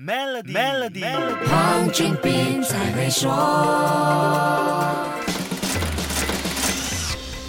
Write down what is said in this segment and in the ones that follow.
Melody Melody，黄俊斌才会说。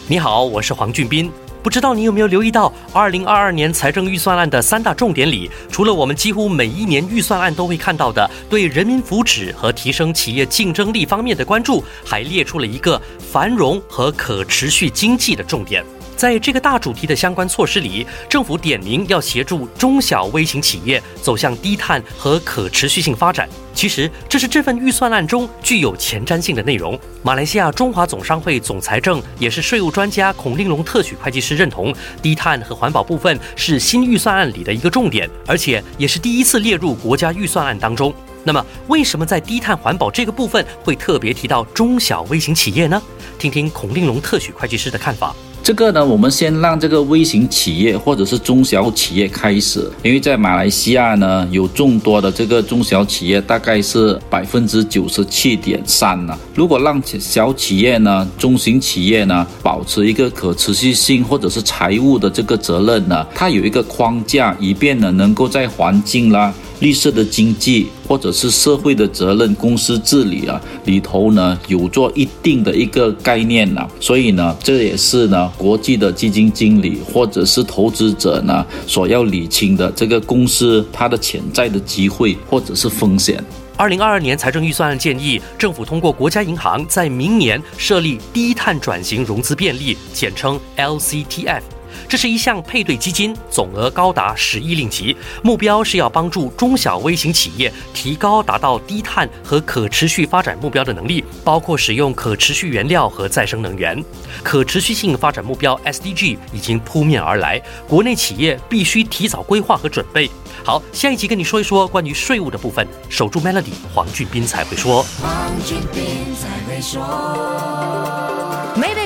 你好，我是黄俊斌。不知道你有没有留意到，二零二二年财政预算案的三大重点里，除了我们几乎每一年预算案都会看到的对人民福祉和提升企业竞争力方面的关注，还列出了一个繁荣和可持续经济的重点。在这个大主题的相关措施里，政府点名要协助中小微型企业走向低碳和可持续性发展。其实，这是这份预算案中具有前瞻性的内容。马来西亚中华总商会总财政也是税务专家孔令龙特许会计师认同，低碳和环保部分是新预算案里的一个重点，而且也是第一次列入国家预算案当中。那么，为什么在低碳环保这个部分会特别提到中小微型企业呢？听听孔令龙特许会计师的看法。这个呢，我们先让这个微型企业或者是中小企业开始，因为在马来西亚呢，有众多的这个中小企业，大概是百分之九十七点三呢。如果让小企业呢、中型企业呢，保持一个可持续性或者是财务的这个责任呢，它有一个框架，以便呢能够在环境啦。绿色的经济，或者是社会的责任、公司治理啊里头呢，有做一定的一个概念呐，所以呢，这也是呢国际的基金经理或者是投资者呢所要理清的这个公司它的潜在的机会或者是风险。二零二二年财政预算案建议，政府通过国家银行在明年设立低碳转型融资便利，简称 LCTF。这是一项配对基金，总额高达十亿令吉，目标是要帮助中小微型企业提高达到低碳和可持续发展目标的能力，包括使用可持续原料和再生能源。可持续性发展目标 SDG 已经扑面而来，国内企业必须提早规划和准备。好，下一集跟你说一说关于税务的部分。守住 Melody，黄俊斌才会说。黄俊斌才会说。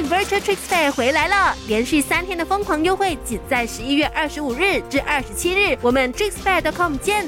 Virtual Tricks Fair 回来了，连续三天的疯狂优惠，仅在十一月二十五日至二十七日，我们 TricksFair.com 见。